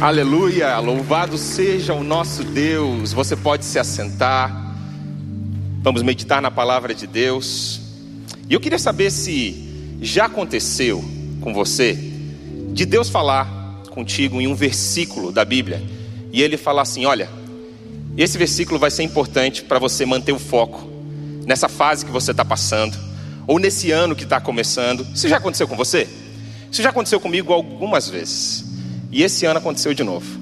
Aleluia, louvado seja o nosso Deus. Você pode se assentar. Vamos meditar na palavra de Deus. E eu queria saber se já aconteceu com você de Deus falar contigo em um versículo da Bíblia e ele falar assim: olha, esse versículo vai ser importante para você manter o foco nessa fase que você está passando ou nesse ano que está começando. Isso já aconteceu com você? Isso já aconteceu comigo algumas vezes. E esse ano aconteceu de novo.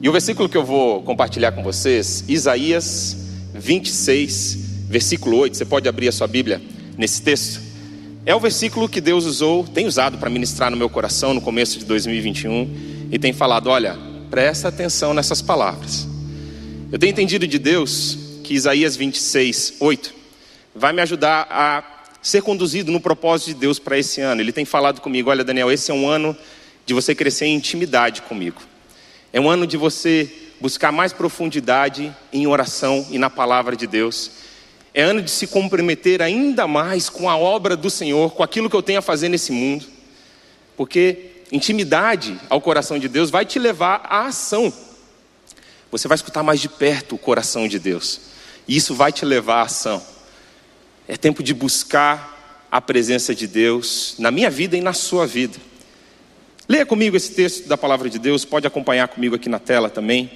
E o versículo que eu vou compartilhar com vocês, Isaías 26, versículo 8. Você pode abrir a sua Bíblia nesse texto. É o versículo que Deus usou, tem usado para ministrar no meu coração no começo de 2021 e tem falado: olha, presta atenção nessas palavras. Eu tenho entendido de Deus que Isaías 26, 8 vai me ajudar a ser conduzido no propósito de Deus para esse ano. Ele tem falado comigo: olha, Daniel, esse é um ano de você crescer em intimidade comigo. É um ano de você buscar mais profundidade em oração e na palavra de Deus. É ano de se comprometer ainda mais com a obra do Senhor, com aquilo que eu tenho a fazer nesse mundo. Porque intimidade ao coração de Deus vai te levar à ação. Você vai escutar mais de perto o coração de Deus. E isso vai te levar à ação. É tempo de buscar a presença de Deus na minha vida e na sua vida. Leia comigo esse texto da palavra de Deus, pode acompanhar comigo aqui na tela também.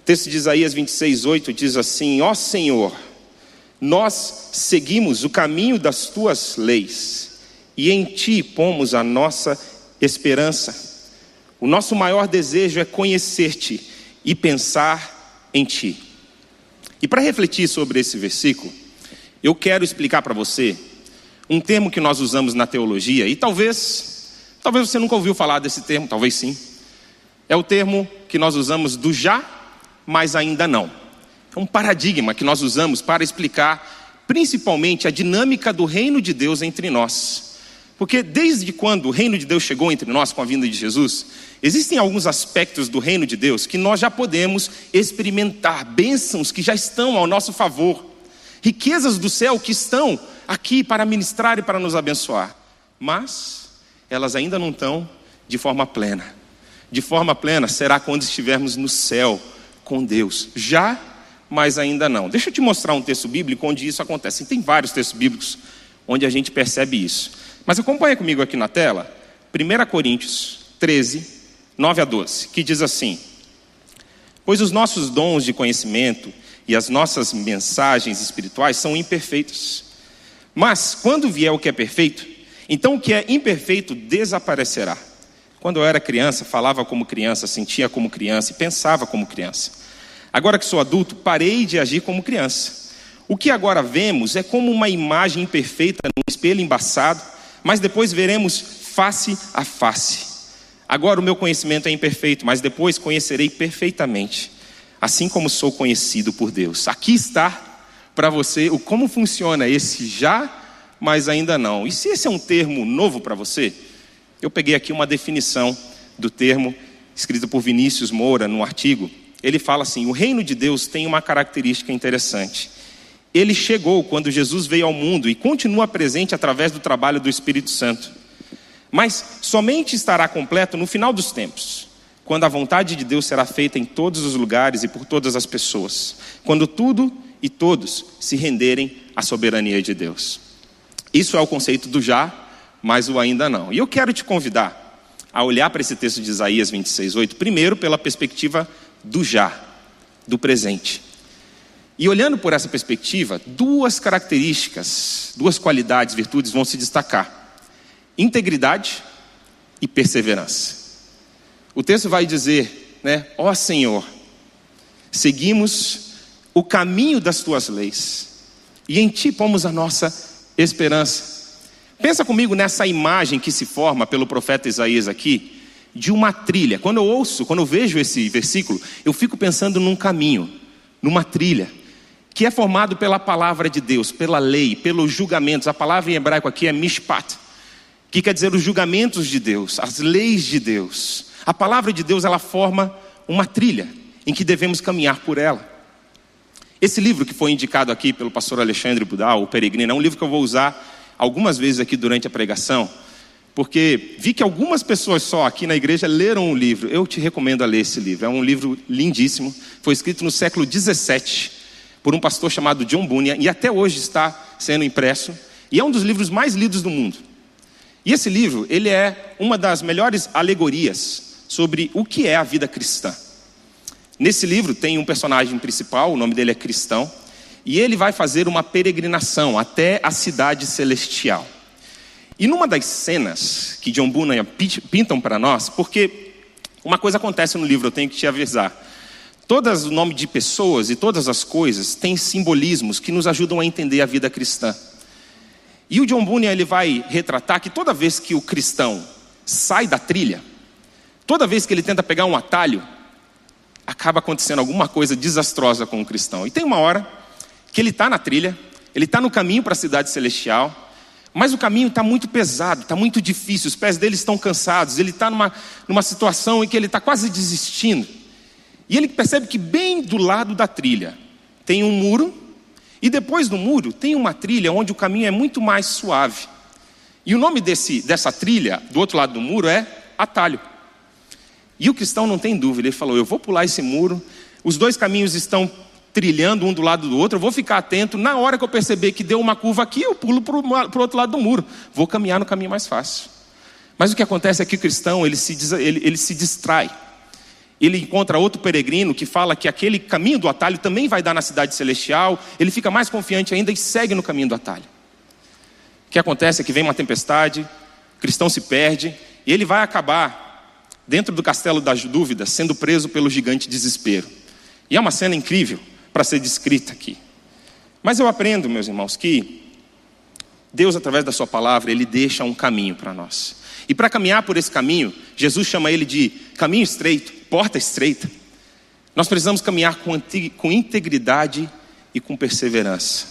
O texto de Isaías 26, 8 diz assim: Ó Senhor, nós seguimos o caminho das tuas leis, e em ti pomos a nossa esperança. O nosso maior desejo é conhecer-te e pensar em ti. E para refletir sobre esse versículo, eu quero explicar para você um termo que nós usamos na teologia, e talvez Talvez você nunca ouviu falar desse termo, talvez sim. É o termo que nós usamos do já, mas ainda não. É um paradigma que nós usamos para explicar principalmente a dinâmica do reino de Deus entre nós. Porque desde quando o reino de Deus chegou entre nós com a vinda de Jesus, existem alguns aspectos do reino de Deus que nós já podemos experimentar, bênçãos que já estão ao nosso favor, riquezas do céu que estão aqui para ministrar e para nos abençoar. Mas elas ainda não estão de forma plena. De forma plena será quando estivermos no céu com Deus. Já, mas ainda não. Deixa eu te mostrar um texto bíblico onde isso acontece. tem vários textos bíblicos onde a gente percebe isso. Mas acompanha comigo aqui na tela, 1 Coríntios 13, 9 a 12, que diz assim: Pois os nossos dons de conhecimento e as nossas mensagens espirituais são imperfeitos. Mas quando vier o que é perfeito, então o que é imperfeito desaparecerá. Quando eu era criança, falava como criança, sentia como criança e pensava como criança. Agora que sou adulto, parei de agir como criança. O que agora vemos é como uma imagem imperfeita num espelho embaçado, mas depois veremos face a face. Agora o meu conhecimento é imperfeito, mas depois conhecerei perfeitamente, assim como sou conhecido por Deus. Aqui está para você o como funciona esse já mas ainda não. E se esse é um termo novo para você, eu peguei aqui uma definição do termo escrita por Vinícius Moura no artigo. Ele fala assim: o reino de Deus tem uma característica interessante. Ele chegou quando Jesus veio ao mundo e continua presente através do trabalho do Espírito Santo. Mas somente estará completo no final dos tempos, quando a vontade de Deus será feita em todos os lugares e por todas as pessoas, quando tudo e todos se renderem à soberania de Deus. Isso é o conceito do já, mas o ainda não. E eu quero te convidar a olhar para esse texto de Isaías 26, 8, primeiro pela perspectiva do já, do presente. E olhando por essa perspectiva, duas características, duas qualidades, virtudes vão se destacar: integridade e perseverança. O texto vai dizer, né, ó Senhor, seguimos o caminho das tuas leis, e em ti pomos a nossa esperança. Pensa comigo nessa imagem que se forma pelo profeta Isaías aqui, de uma trilha. Quando eu ouço, quando eu vejo esse versículo, eu fico pensando num caminho, numa trilha, que é formado pela palavra de Deus, pela lei, pelos julgamentos. A palavra em hebraico aqui é mishpat, que quer dizer os julgamentos de Deus, as leis de Deus. A palavra de Deus, ela forma uma trilha em que devemos caminhar por ela. Esse livro que foi indicado aqui pelo pastor Alexandre Budal, O Peregrino, é um livro que eu vou usar algumas vezes aqui durante a pregação, porque vi que algumas pessoas só aqui na igreja leram o livro. Eu te recomendo a ler esse livro. É um livro lindíssimo. Foi escrito no século 17 por um pastor chamado John Bunyan e até hoje está sendo impresso. E é um dos livros mais lidos do mundo. E esse livro, ele é uma das melhores alegorias sobre o que é a vida cristã. Nesse livro tem um personagem principal, o nome dele é Cristão, e ele vai fazer uma peregrinação até a cidade celestial. E numa das cenas que John Bunyan pintam para nós, porque uma coisa acontece no livro, eu tenho que te avisar. Todas o nome de pessoas e todas as coisas têm simbolismos que nos ajudam a entender a vida cristã. E o John Bunyan ele vai retratar que toda vez que o cristão sai da trilha, toda vez que ele tenta pegar um atalho, acaba acontecendo alguma coisa desastrosa com o cristão. E tem uma hora que ele está na trilha, ele está no caminho para a cidade celestial, mas o caminho está muito pesado, está muito difícil, os pés dele estão cansados, ele está numa, numa situação em que ele está quase desistindo. E ele percebe que bem do lado da trilha tem um muro, e depois do muro tem uma trilha onde o caminho é muito mais suave. E o nome desse, dessa trilha, do outro lado do muro, é atalho. E o cristão não tem dúvida, ele falou: Eu vou pular esse muro, os dois caminhos estão trilhando um do lado do outro, eu vou ficar atento. Na hora que eu perceber que deu uma curva aqui, eu pulo para o outro lado do muro. Vou caminhar no caminho mais fácil. Mas o que acontece é que o cristão ele se, ele, ele se distrai. Ele encontra outro peregrino que fala que aquele caminho do atalho também vai dar na cidade celestial. Ele fica mais confiante ainda e segue no caminho do atalho. O que acontece é que vem uma tempestade, o cristão se perde e ele vai acabar dentro do castelo das dúvidas, sendo preso pelo gigante desespero. E é uma cena incrível para ser descrita aqui. Mas eu aprendo, meus irmãos, que Deus, através da Sua palavra, Ele deixa um caminho para nós. E para caminhar por esse caminho, Jesus chama ele de caminho estreito, porta estreita. Nós precisamos caminhar com, integridade e com perseverança.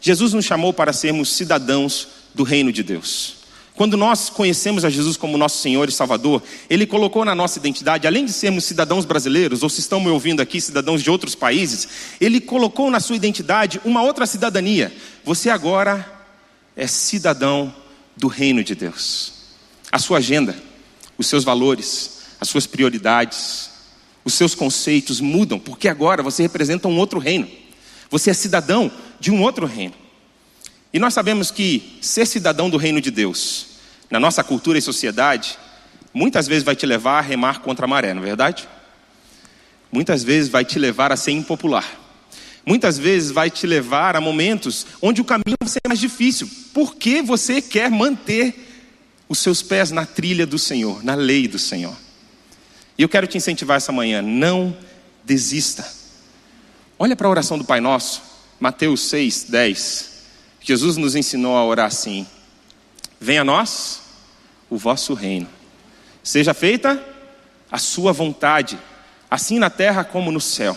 Jesus nos chamou para sermos cidadãos do reino de Deus. Quando nós conhecemos a Jesus como nosso Senhor e Salvador, Ele colocou na nossa identidade, além de sermos cidadãos brasileiros, ou se estão me ouvindo aqui, cidadãos de outros países, Ele colocou na sua identidade uma outra cidadania. Você agora é cidadão do reino de Deus. A sua agenda, os seus valores, as suas prioridades, os seus conceitos mudam, porque agora você representa um outro reino. Você é cidadão de um outro reino. E nós sabemos que ser cidadão do reino de Deus, na nossa cultura e sociedade, muitas vezes vai te levar a remar contra a maré, não é verdade? Muitas vezes vai te levar a ser impopular. Muitas vezes vai te levar a momentos onde o caminho vai ser mais difícil, porque você quer manter os seus pés na trilha do Senhor, na lei do Senhor. E eu quero te incentivar essa manhã, não desista. Olha para a oração do Pai Nosso, Mateus 6, 10. Jesus nos ensinou a orar assim: Venha a nós o vosso reino, seja feita a sua vontade, assim na terra como no céu.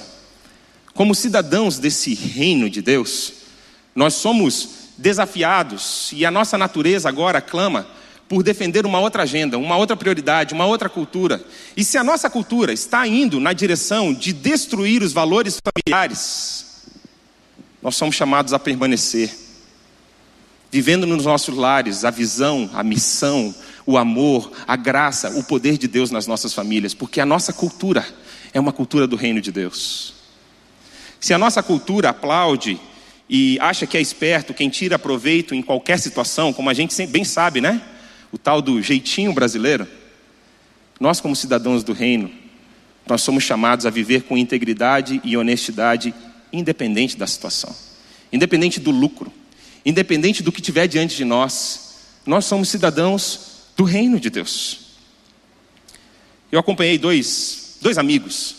Como cidadãos desse reino de Deus, nós somos desafiados e a nossa natureza agora clama por defender uma outra agenda, uma outra prioridade, uma outra cultura. E se a nossa cultura está indo na direção de destruir os valores familiares, nós somos chamados a permanecer vivendo nos nossos lares a visão, a missão, o amor, a graça, o poder de Deus nas nossas famílias, porque a nossa cultura é uma cultura do reino de Deus. Se a nossa cultura aplaude e acha que é esperto quem tira proveito em qualquer situação, como a gente bem sabe, né? O tal do jeitinho brasileiro. Nós, como cidadãos do reino, nós somos chamados a viver com integridade e honestidade, independente da situação, independente do lucro, independente do que tiver diante de nós, nós somos cidadãos do reino de Deus. Eu acompanhei dois, dois amigos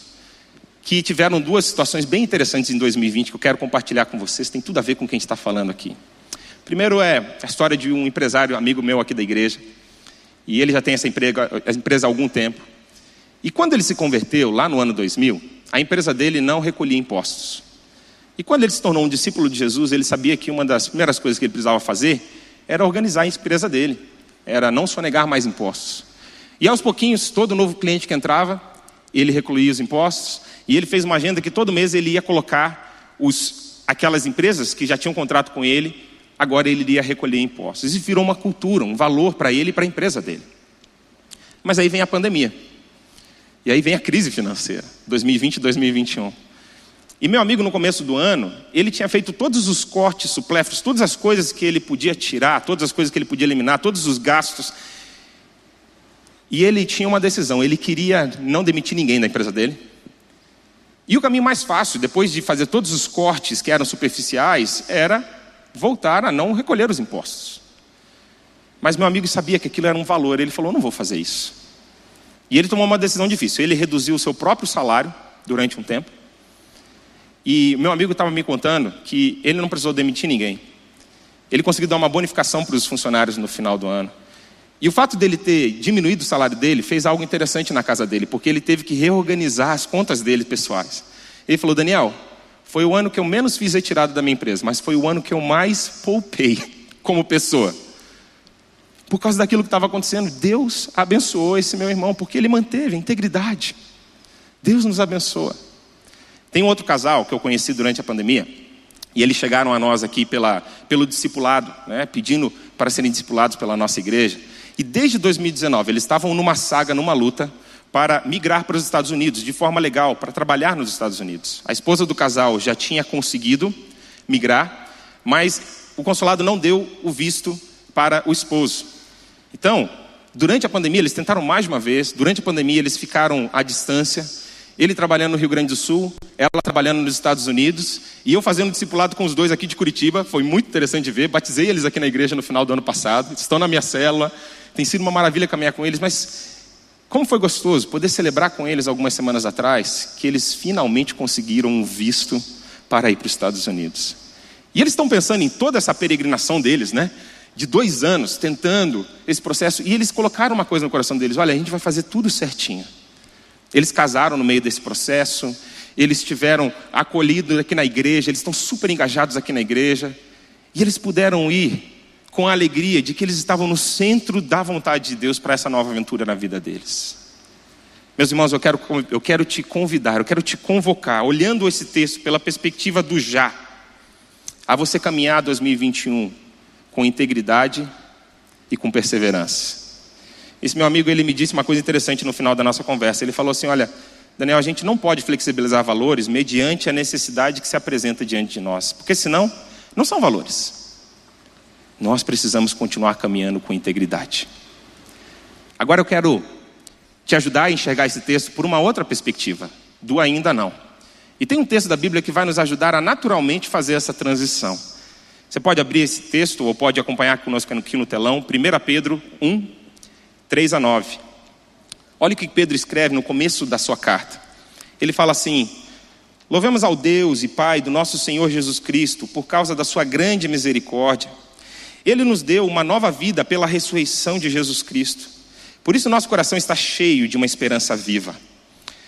que tiveram duas situações bem interessantes em 2020 que eu quero compartilhar com vocês, tem tudo a ver com o que a gente está falando aqui. Primeiro é a história de um empresário, amigo meu aqui da igreja, e ele já tem essa empresa há algum tempo. E quando ele se converteu, lá no ano 2000, a empresa dele não recolhia impostos. E quando ele se tornou um discípulo de Jesus, ele sabia que uma das primeiras coisas que ele precisava fazer era organizar a empresa dele, era não sonegar mais impostos. E aos pouquinhos, todo novo cliente que entrava, ele recluía os impostos, e ele fez uma agenda que todo mês ele ia colocar os, aquelas empresas que já tinham contrato com ele agora ele iria recolher impostos. E virou uma cultura, um valor para ele e para a empresa dele. Mas aí vem a pandemia. E aí vem a crise financeira, 2020 e 2021. E meu amigo, no começo do ano, ele tinha feito todos os cortes supléfluos, todas as coisas que ele podia tirar, todas as coisas que ele podia eliminar, todos os gastos. E ele tinha uma decisão: ele queria não demitir ninguém da empresa dele. E o caminho mais fácil, depois de fazer todos os cortes que eram superficiais, era voltar a não recolher os impostos. Mas meu amigo sabia que aquilo era um valor, ele falou: não vou fazer isso. E ele tomou uma decisão difícil. Ele reduziu o seu próprio salário durante um tempo. E meu amigo estava me contando que ele não precisou demitir ninguém. Ele conseguiu dar uma bonificação para os funcionários no final do ano. E o fato dele ter diminuído o salário dele fez algo interessante na casa dele, porque ele teve que reorganizar as contas dele pessoais. Ele falou: Daniel, foi o ano que eu menos fiz retirada da minha empresa, mas foi o ano que eu mais poupei como pessoa. Por causa daquilo que estava acontecendo, Deus abençoou esse meu irmão, porque ele manteve a integridade. Deus nos abençoa. Tem um outro casal que eu conheci durante a pandemia, e eles chegaram a nós aqui pela, pelo discipulado, né, pedindo para serem discipulados pela nossa igreja. E desde 2019 eles estavam numa saga, numa luta, para migrar para os Estados Unidos de forma legal, para trabalhar nos Estados Unidos. A esposa do casal já tinha conseguido migrar, mas o consulado não deu o visto para o esposo. Então, durante a pandemia, eles tentaram mais uma vez, durante a pandemia, eles ficaram à distância. Ele trabalhando no Rio Grande do Sul, ela trabalhando nos Estados Unidos, e eu fazendo discipulado com os dois aqui de Curitiba. Foi muito interessante de ver. Batizei eles aqui na igreja no final do ano passado. Estão na minha célula. Tem sido uma maravilha caminhar com eles, mas como foi gostoso poder celebrar com eles algumas semanas atrás que eles finalmente conseguiram um visto para ir para os Estados Unidos. E eles estão pensando em toda essa peregrinação deles, né? De dois anos, tentando esse processo. E eles colocaram uma coisa no coração deles: olha, a gente vai fazer tudo certinho. Eles casaram no meio desse processo, eles tiveram acolhido aqui na igreja, eles estão super engajados aqui na igreja. E eles puderam ir com a alegria de que eles estavam no centro da vontade de Deus para essa nova aventura na vida deles. Meus irmãos, eu quero, eu quero te convidar, eu quero te convocar, olhando esse texto pela perspectiva do já, a você caminhar 2021 com integridade e com perseverança. Esse meu amigo, ele me disse uma coisa interessante no final da nossa conversa. Ele falou assim: Olha, Daniel, a gente não pode flexibilizar valores mediante a necessidade que se apresenta diante de nós, porque senão não são valores nós precisamos continuar caminhando com integridade. Agora eu quero te ajudar a enxergar esse texto por uma outra perspectiva, do ainda não. E tem um texto da Bíblia que vai nos ajudar a naturalmente fazer essa transição. Você pode abrir esse texto ou pode acompanhar conosco aqui no telão, 1 Pedro 1, 3 a 9. Olha o que Pedro escreve no começo da sua carta. Ele fala assim: Louvemos ao Deus e Pai do nosso Senhor Jesus Cristo, por causa da sua grande misericórdia ele nos deu uma nova vida pela ressurreição de Jesus Cristo. Por isso, nosso coração está cheio de uma esperança viva.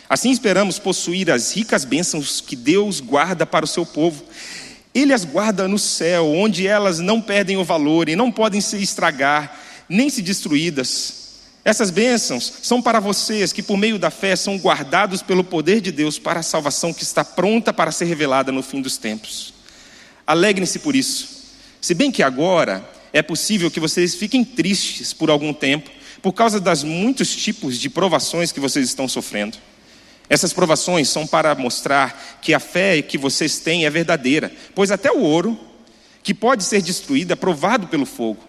Assim, esperamos possuir as ricas bênçãos que Deus guarda para o seu povo. Ele as guarda no céu, onde elas não perdem o valor e não podem se estragar, nem se destruídas. Essas bênçãos são para vocês que, por meio da fé, são guardados pelo poder de Deus para a salvação que está pronta para ser revelada no fim dos tempos. Alegrem-se por isso se bem que agora é possível que vocês fiquem tristes por algum tempo, por causa das muitos tipos de provações que vocês estão sofrendo. Essas provações são para mostrar que a fé que vocês têm é verdadeira, pois até o ouro, que pode ser destruído, é provado pelo fogo.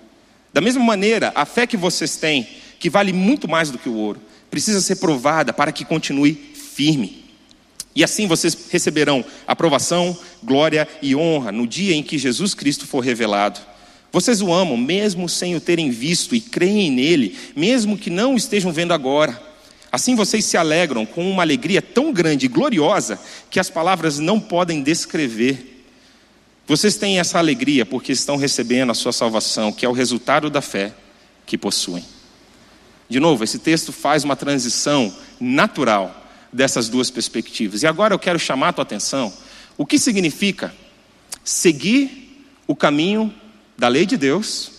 Da mesma maneira, a fé que vocês têm, que vale muito mais do que o ouro, precisa ser provada para que continue firme. E assim vocês receberão aprovação, glória e honra no dia em que Jesus Cristo for revelado. Vocês o amam, mesmo sem o terem visto, e creem nele, mesmo que não o estejam vendo agora. Assim vocês se alegram com uma alegria tão grande e gloriosa que as palavras não podem descrever. Vocês têm essa alegria porque estão recebendo a sua salvação, que é o resultado da fé que possuem. De novo, esse texto faz uma transição natural dessas duas perspectivas. E agora eu quero chamar a tua atenção o que significa seguir o caminho da lei de Deus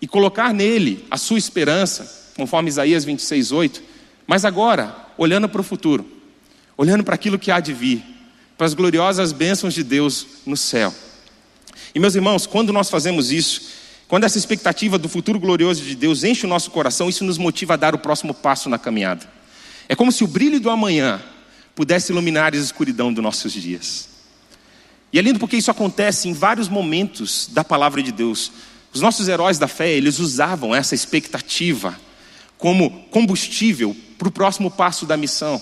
e colocar nele a sua esperança, conforme Isaías 26, 8, mas agora, olhando para o futuro, olhando para aquilo que há de vir, para as gloriosas bênçãos de Deus no céu. E meus irmãos, quando nós fazemos isso, quando essa expectativa do futuro glorioso de Deus enche o nosso coração, isso nos motiva a dar o próximo passo na caminhada. É como se o brilho do amanhã pudesse iluminar a escuridão dos nossos dias. E é lindo porque isso acontece em vários momentos da palavra de Deus. Os nossos heróis da fé, eles usavam essa expectativa como combustível para o próximo passo da missão.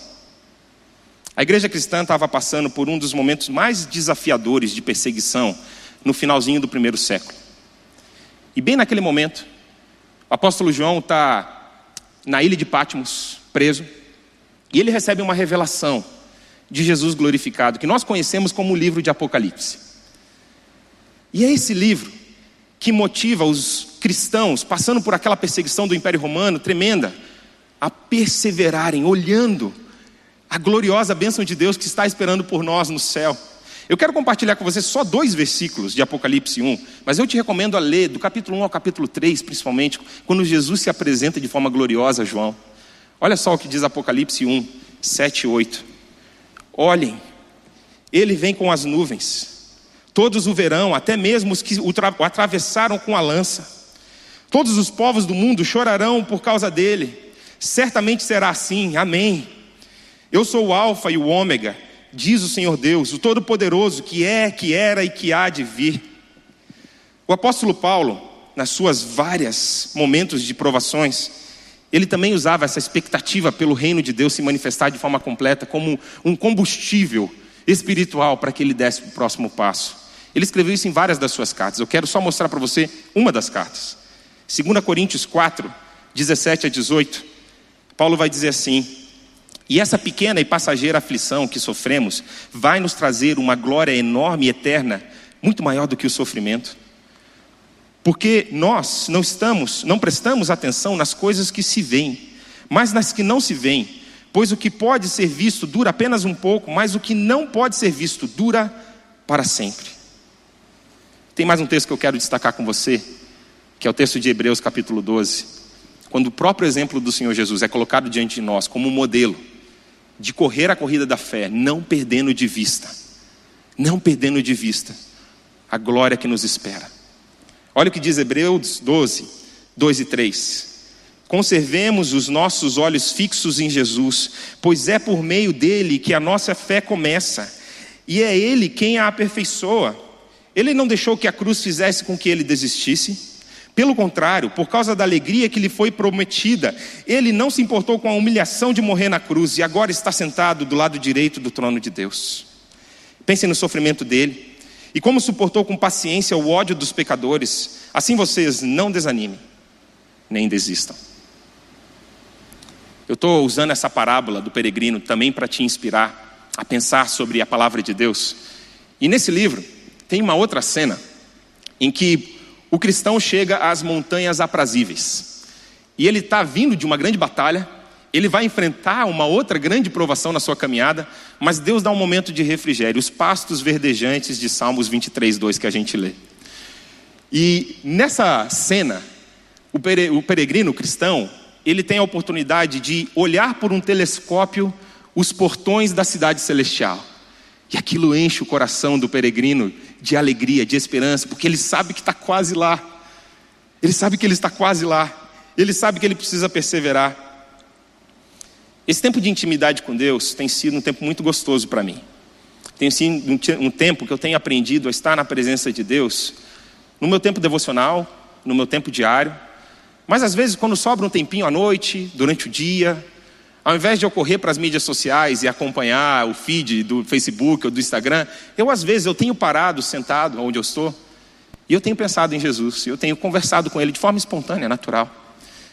A igreja cristã estava passando por um dos momentos mais desafiadores de perseguição no finalzinho do primeiro século. E bem naquele momento, o apóstolo João está na ilha de Patmos, preso, e ele recebe uma revelação de Jesus glorificado, que nós conhecemos como o livro de Apocalipse. E é esse livro que motiva os cristãos, passando por aquela perseguição do Império Romano tremenda, a perseverarem, olhando a gloriosa bênção de Deus que está esperando por nós no céu. Eu quero compartilhar com você só dois versículos de Apocalipse 1, mas eu te recomendo a ler do capítulo 1 ao capítulo 3, principalmente, quando Jesus se apresenta de forma gloriosa a João. Olha só o que diz Apocalipse 1, 7 e 8. Olhem, ele vem com as nuvens, todos o verão, até mesmo os que o, o atravessaram com a lança. Todos os povos do mundo chorarão por causa dele. Certamente será assim, amém. Eu sou o Alfa e o Ômega diz o Senhor Deus, o Todo-Poderoso, que é, que era e que há de vir. O apóstolo Paulo, nas suas várias momentos de provações, ele também usava essa expectativa pelo reino de Deus se manifestar de forma completa como um combustível espiritual para que ele desse o próximo passo. Ele escreveu isso em várias das suas cartas. Eu quero só mostrar para você uma das cartas. 2 Coríntios 4, 17 a 18. Paulo vai dizer assim: e essa pequena e passageira aflição que sofremos vai nos trazer uma glória enorme e eterna, muito maior do que o sofrimento. Porque nós não estamos, não prestamos atenção nas coisas que se veem, mas nas que não se veem. Pois o que pode ser visto dura apenas um pouco, mas o que não pode ser visto dura para sempre. Tem mais um texto que eu quero destacar com você, que é o texto de Hebreus capítulo 12. Quando o próprio exemplo do Senhor Jesus é colocado diante de nós como um modelo de correr a corrida da fé, não perdendo de vista, não perdendo de vista a glória que nos espera. Olha o que diz Hebreus 12, 2 e 3. Conservemos os nossos olhos fixos em Jesus, pois é por meio dele que a nossa fé começa, e é ele quem a aperfeiçoa. Ele não deixou que a cruz fizesse com que ele desistisse, pelo contrário, por causa da alegria que lhe foi prometida, ele não se importou com a humilhação de morrer na cruz e agora está sentado do lado direito do trono de Deus. Pensem no sofrimento dele e como suportou com paciência o ódio dos pecadores. Assim vocês não desanimem, nem desistam. Eu estou usando essa parábola do peregrino também para te inspirar a pensar sobre a palavra de Deus. E nesse livro tem uma outra cena em que o cristão chega às montanhas aprazíveis. E ele está vindo de uma grande batalha, ele vai enfrentar uma outra grande provação na sua caminhada, mas Deus dá um momento de refrigério, os pastos verdejantes de Salmos 23, 2 que a gente lê. E nessa cena, o peregrino cristão, ele tem a oportunidade de olhar por um telescópio os portões da cidade celestial. E aquilo enche o coração do peregrino de alegria, de esperança, porque ele sabe que está quase lá. Ele sabe que ele está quase lá. Ele sabe que ele precisa perseverar. Esse tempo de intimidade com Deus tem sido um tempo muito gostoso para mim. Tem sido um tempo que eu tenho aprendido a estar na presença de Deus, no meu tempo devocional, no meu tempo diário. Mas às vezes, quando sobra um tempinho à noite, durante o dia, ao invés de eu correr para as mídias sociais e acompanhar o feed do Facebook ou do Instagram, eu às vezes eu tenho parado, sentado onde eu estou, e eu tenho pensado em Jesus, eu tenho conversado com Ele de forma espontânea, natural.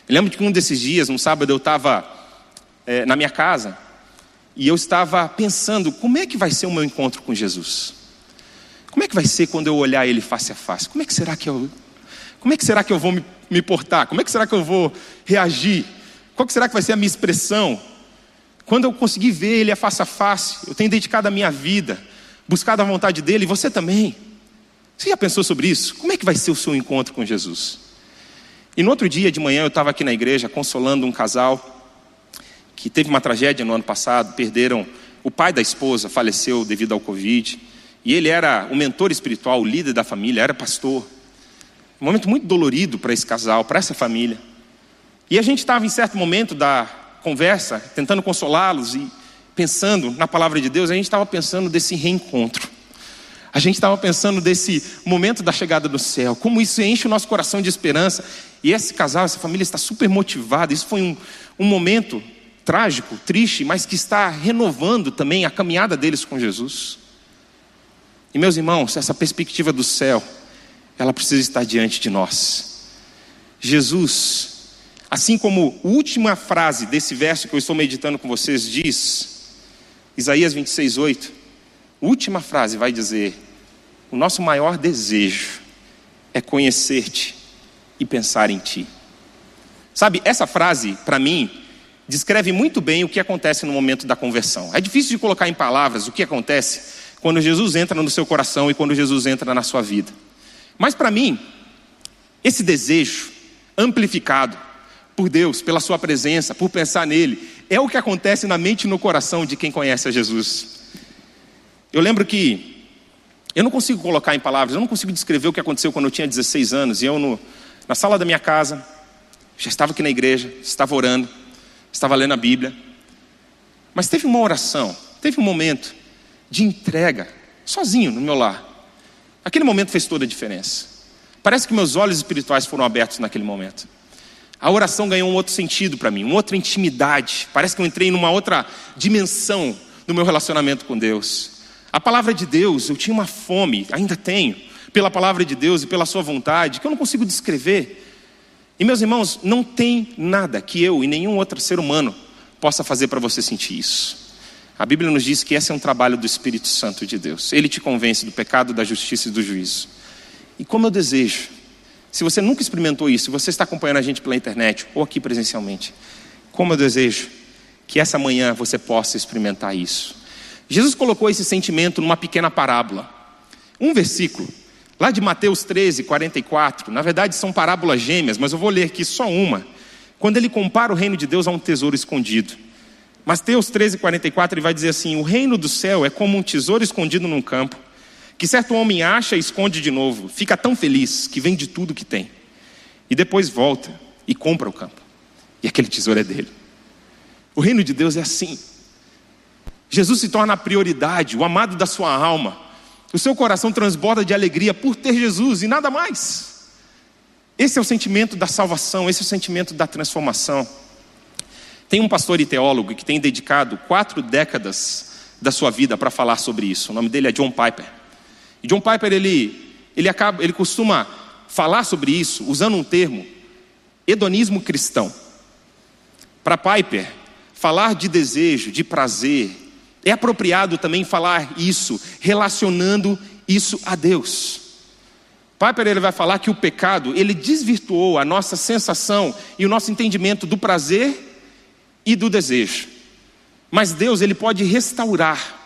Eu lembro que um desses dias, um sábado, eu estava é, na minha casa e eu estava pensando como é que vai ser o meu encontro com Jesus. Como é que vai ser quando eu olhar Ele face a face? Como é que será que eu, como é que será que eu vou me, me portar? Como é que será que eu vou reagir? Qual será que vai ser a minha expressão? Quando eu conseguir ver Ele a face a face, eu tenho dedicado a minha vida, buscado a vontade dEle, e você também. Você já pensou sobre isso? Como é que vai ser o seu encontro com Jesus? E no outro dia de manhã eu estava aqui na igreja consolando um casal que teve uma tragédia no ano passado, perderam o pai da esposa, faleceu devido ao Covid, E ele era o mentor espiritual, o líder da família, era pastor. Um momento muito dolorido para esse casal, para essa família. E a gente estava em certo momento da conversa, tentando consolá-los e pensando na palavra de Deus, a gente estava pensando desse reencontro. A gente estava pensando desse momento da chegada do céu, como isso enche o nosso coração de esperança. E esse casal, essa família está super motivada. Isso foi um, um momento trágico, triste, mas que está renovando também a caminhada deles com Jesus. E meus irmãos, essa perspectiva do céu, ela precisa estar diante de nós. Jesus, assim como a última frase desse verso que eu estou meditando com vocês diz, Isaías 26, 8, última frase vai dizer: O nosso maior desejo é conhecer-te e pensar em ti. Sabe, essa frase, para mim, descreve muito bem o que acontece no momento da conversão. É difícil de colocar em palavras o que acontece quando Jesus entra no seu coração e quando Jesus entra na sua vida. Mas para mim, esse desejo amplificado por Deus, pela sua presença, por pensar nele, é o que acontece na mente e no coração de quem conhece a Jesus. Eu lembro que eu não consigo colocar em palavras, eu não consigo descrever o que aconteceu quando eu tinha 16 anos e eu no, na sala da minha casa, já estava aqui na igreja, estava orando, estava lendo a Bíblia. Mas teve uma oração, teve um momento de entrega, sozinho no meu lar. Aquele momento fez toda a diferença. Parece que meus olhos espirituais foram abertos naquele momento. A oração ganhou um outro sentido para mim, uma outra intimidade. Parece que eu entrei numa outra dimensão no meu relacionamento com Deus. A palavra de Deus, eu tinha uma fome, ainda tenho, pela palavra de Deus e pela Sua vontade, que eu não consigo descrever. E meus irmãos, não tem nada que eu e nenhum outro ser humano possa fazer para você sentir isso. A Bíblia nos diz que esse é um trabalho do Espírito Santo de Deus. Ele te convence do pecado, da justiça e do juízo. E como eu desejo, se você nunca experimentou isso, você está acompanhando a gente pela internet ou aqui presencialmente, como eu desejo que essa manhã você possa experimentar isso. Jesus colocou esse sentimento numa pequena parábola. Um versículo Lá de Mateus 13, 44, na verdade são parábolas gêmeas, mas eu vou ler aqui só uma. Quando ele compara o reino de Deus a um tesouro escondido. Mateus 13, 44, ele vai dizer assim: O reino do céu é como um tesouro escondido num campo, que certo homem acha e esconde de novo, fica tão feliz que vende tudo que tem, e depois volta e compra o campo, e aquele tesouro é dele. O reino de Deus é assim. Jesus se torna a prioridade, o amado da sua alma, o seu coração transborda de alegria por ter Jesus e nada mais. Esse é o sentimento da salvação, esse é o sentimento da transformação. Tem um pastor e teólogo que tem dedicado quatro décadas da sua vida para falar sobre isso. O nome dele é John Piper. E John Piper ele, ele, acaba, ele costuma falar sobre isso usando um termo hedonismo cristão. Para Piper, falar de desejo, de prazer, é apropriado também falar isso, relacionando isso a Deus. Piper ele vai falar que o pecado, ele desvirtuou a nossa sensação e o nosso entendimento do prazer e do desejo. Mas Deus, ele pode restaurar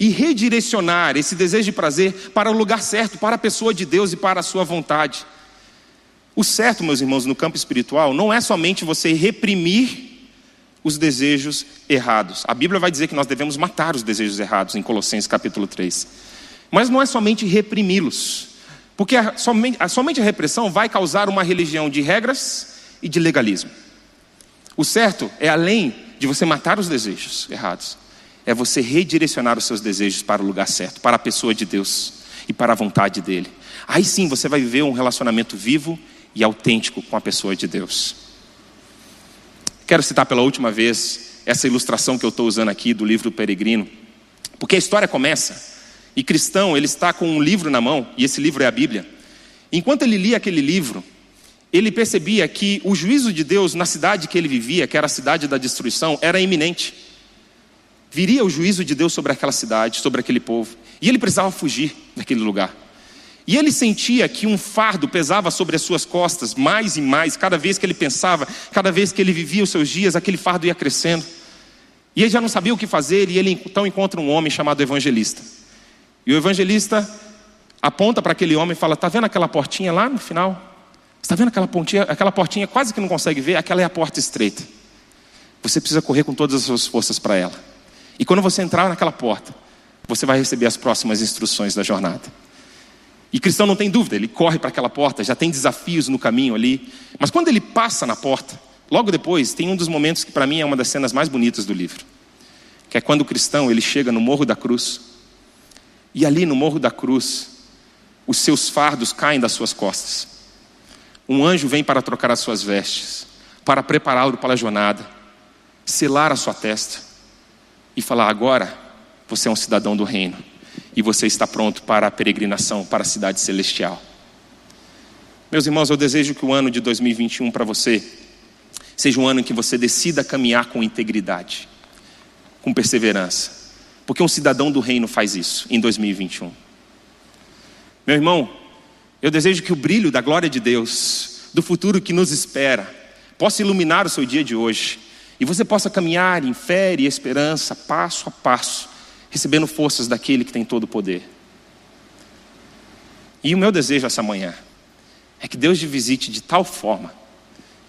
e redirecionar esse desejo de prazer para o lugar certo, para a pessoa de Deus e para a sua vontade. O certo, meus irmãos, no campo espiritual, não é somente você reprimir os desejos errados. A Bíblia vai dizer que nós devemos matar os desejos errados em Colossenses capítulo 3. Mas não é somente reprimi-los, porque a, somente, a, somente a repressão vai causar uma religião de regras e de legalismo. O certo é além de você matar os desejos errados, é você redirecionar os seus desejos para o lugar certo, para a pessoa de Deus e para a vontade dele. Aí sim você vai viver um relacionamento vivo e autêntico com a pessoa de Deus. Quero citar pela última vez essa ilustração que eu estou usando aqui do livro Peregrino, porque a história começa e cristão ele está com um livro na mão e esse livro é a Bíblia. Enquanto ele lia aquele livro, ele percebia que o juízo de Deus na cidade que ele vivia, que era a cidade da destruição, era iminente. Viria o juízo de Deus sobre aquela cidade, sobre aquele povo, e ele precisava fugir daquele lugar. E ele sentia que um fardo pesava sobre as suas costas, mais e mais, cada vez que ele pensava, cada vez que ele vivia os seus dias, aquele fardo ia crescendo. E ele já não sabia o que fazer, e ele então encontra um homem chamado evangelista. E o evangelista aponta para aquele homem e fala: Está vendo aquela portinha lá no final? Está vendo aquela, pontinha, aquela portinha quase que não consegue ver? Aquela é a porta estreita. Você precisa correr com todas as suas forças para ela. E quando você entrar naquela porta, você vai receber as próximas instruções da jornada. E cristão não tem dúvida, ele corre para aquela porta, já tem desafios no caminho ali. Mas quando ele passa na porta, logo depois, tem um dos momentos que para mim é uma das cenas mais bonitas do livro. Que é quando o cristão ele chega no Morro da Cruz. E ali no Morro da Cruz, os seus fardos caem das suas costas. Um anjo vem para trocar as suas vestes, para prepará-lo para a jornada, selar a sua testa e falar: agora você é um cidadão do reino e você está pronto para a peregrinação para a cidade celestial. Meus irmãos, eu desejo que o ano de 2021 para você seja um ano em que você decida caminhar com integridade, com perseverança, porque um cidadão do reino faz isso em 2021. Meu irmão, eu desejo que o brilho da glória de Deus, do futuro que nos espera, possa iluminar o seu dia de hoje e você possa caminhar em fé e esperança, passo a passo, recebendo forças daquele que tem todo o poder. E o meu desejo essa manhã é que Deus te visite de tal forma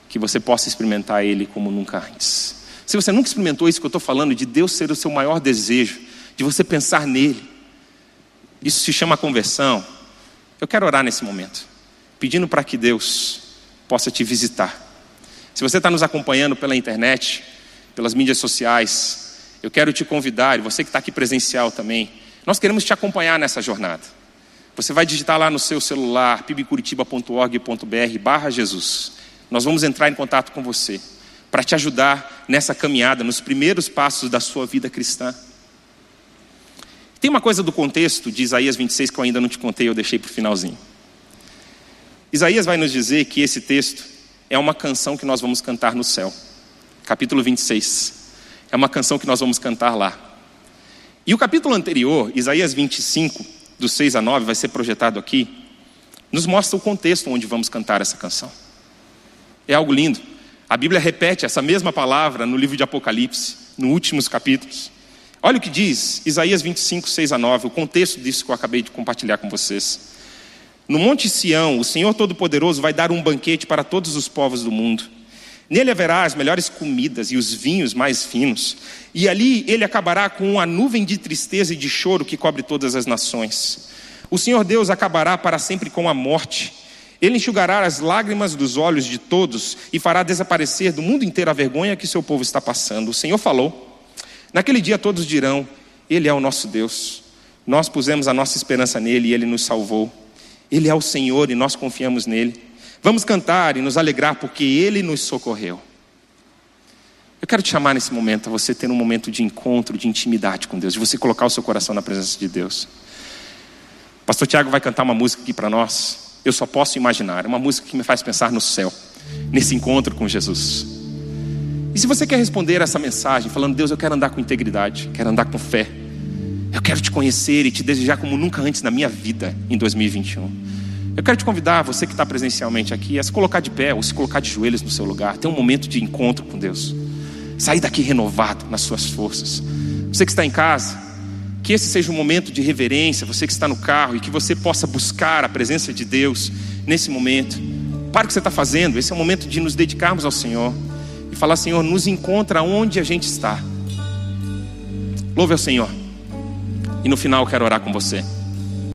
que você possa experimentar Ele como nunca antes. Se você nunca experimentou isso que eu estou falando, de Deus ser o seu maior desejo, de você pensar nele, isso se chama conversão. Eu quero orar nesse momento, pedindo para que Deus possa te visitar. Se você está nos acompanhando pela internet, pelas mídias sociais, eu quero te convidar, e você que está aqui presencial também, nós queremos te acompanhar nessa jornada. Você vai digitar lá no seu celular, pibcuritiba.org.br barra Jesus. Nós vamos entrar em contato com você para te ajudar nessa caminhada, nos primeiros passos da sua vida cristã. Tem uma coisa do contexto de Isaías 26 que eu ainda não te contei, eu deixei para o finalzinho. Isaías vai nos dizer que esse texto é uma canção que nós vamos cantar no céu. Capítulo 26. É uma canção que nós vamos cantar lá. E o capítulo anterior, Isaías 25, do 6 a 9, vai ser projetado aqui, nos mostra o contexto onde vamos cantar essa canção. É algo lindo. A Bíblia repete essa mesma palavra no livro de Apocalipse, nos últimos capítulos. Olha o que diz Isaías 25, 6 a 9, o contexto disso que eu acabei de compartilhar com vocês. No Monte Sião, o Senhor Todo-Poderoso vai dar um banquete para todos os povos do mundo. Nele haverá as melhores comidas e os vinhos mais finos, e ali ele acabará com a nuvem de tristeza e de choro que cobre todas as nações. O Senhor Deus acabará para sempre com a morte. Ele enxugará as lágrimas dos olhos de todos e fará desaparecer do mundo inteiro a vergonha que seu povo está passando. O Senhor falou. Naquele dia todos dirão: Ele é o nosso Deus. Nós pusemos a nossa esperança nele e ele nos salvou. Ele é o Senhor e nós confiamos nele. Vamos cantar e nos alegrar porque Ele nos socorreu. Eu quero te chamar nesse momento a você ter um momento de encontro, de intimidade com Deus, de você colocar o seu coração na presença de Deus. Pastor Tiago vai cantar uma música aqui para nós. Eu só posso imaginar, é uma música que me faz pensar no céu, nesse encontro com Jesus. E se você quer responder essa mensagem, falando, Deus, eu quero andar com integridade, quero andar com fé, eu quero te conhecer e te desejar como nunca antes na minha vida em 2021. Eu quero te convidar, você que está presencialmente aqui, a se colocar de pé ou se colocar de joelhos no seu lugar, ter um momento de encontro com Deus. Sair daqui renovado nas suas forças. Você que está em casa, que esse seja um momento de reverência, você que está no carro, e que você possa buscar a presença de Deus nesse momento. Para o que você está fazendo, esse é o momento de nos dedicarmos ao Senhor e falar: Senhor, nos encontra onde a gente está. Louve ao Senhor. E no final quero orar com você.